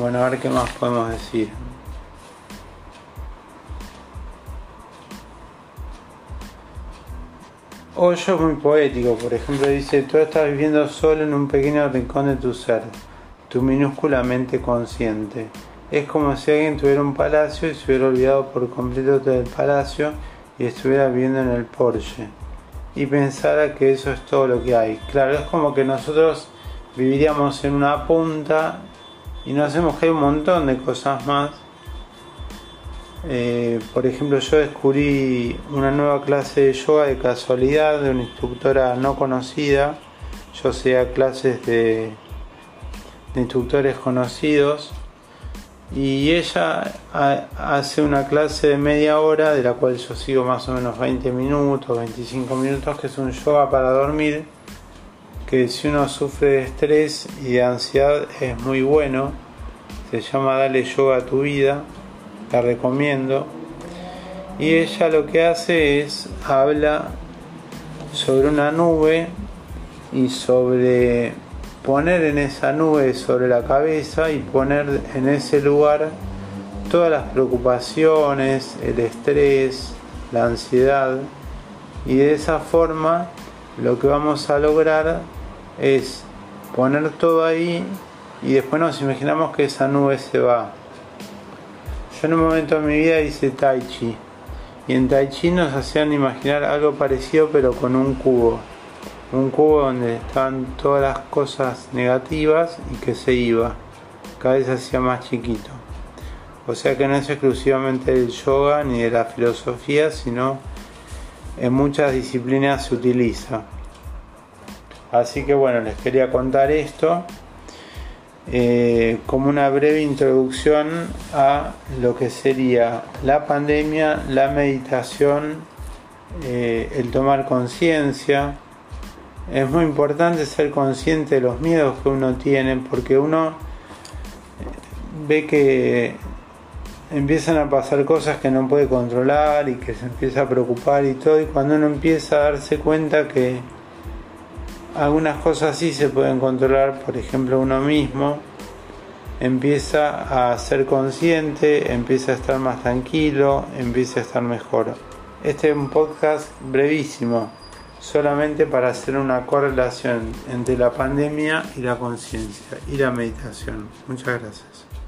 Bueno, a ver qué más podemos decir. Hoyo es muy poético, por ejemplo, dice, tú estás viviendo solo en un pequeño rincón de tu ser, tu minúscula mente consciente. Es como si alguien tuviera un palacio y se hubiera olvidado por completo del palacio y estuviera viviendo en el Porsche. Y pensara que eso es todo lo que hay. Claro, es como que nosotros viviríamos en una punta y no hacemos que hay un montón de cosas más. Eh, por ejemplo, yo descubrí una nueva clase de yoga de casualidad de una instructora no conocida. Yo hacía clases de, de instructores conocidos y ella hace una clase de media hora de la cual yo sigo más o menos 20 minutos, 25 minutos, que es un yoga para dormir, que si uno sufre de estrés y de ansiedad es muy bueno, se llama Dale Yoga a tu vida, la recomiendo. Y ella lo que hace es habla sobre una nube y sobre poner en esa nube sobre la cabeza y poner en ese lugar todas las preocupaciones, el estrés, la ansiedad y de esa forma lo que vamos a lograr es poner todo ahí y después nos imaginamos que esa nube se va. Yo en un momento de mi vida hice tai chi y en tai chi nos hacían imaginar algo parecido pero con un cubo un cubo donde estaban todas las cosas negativas y que se iba, cada vez hacía más chiquito. O sea que no es exclusivamente del yoga ni de la filosofía, sino en muchas disciplinas se utiliza. Así que bueno, les quería contar esto eh, como una breve introducción a lo que sería la pandemia, la meditación, eh, el tomar conciencia, es muy importante ser consciente de los miedos que uno tiene porque uno ve que empiezan a pasar cosas que no puede controlar y que se empieza a preocupar y todo y cuando uno empieza a darse cuenta que algunas cosas sí se pueden controlar, por ejemplo uno mismo, empieza a ser consciente, empieza a estar más tranquilo, empieza a estar mejor. Este es un podcast brevísimo solamente para hacer una correlación entre la pandemia y la conciencia y la meditación. Muchas gracias.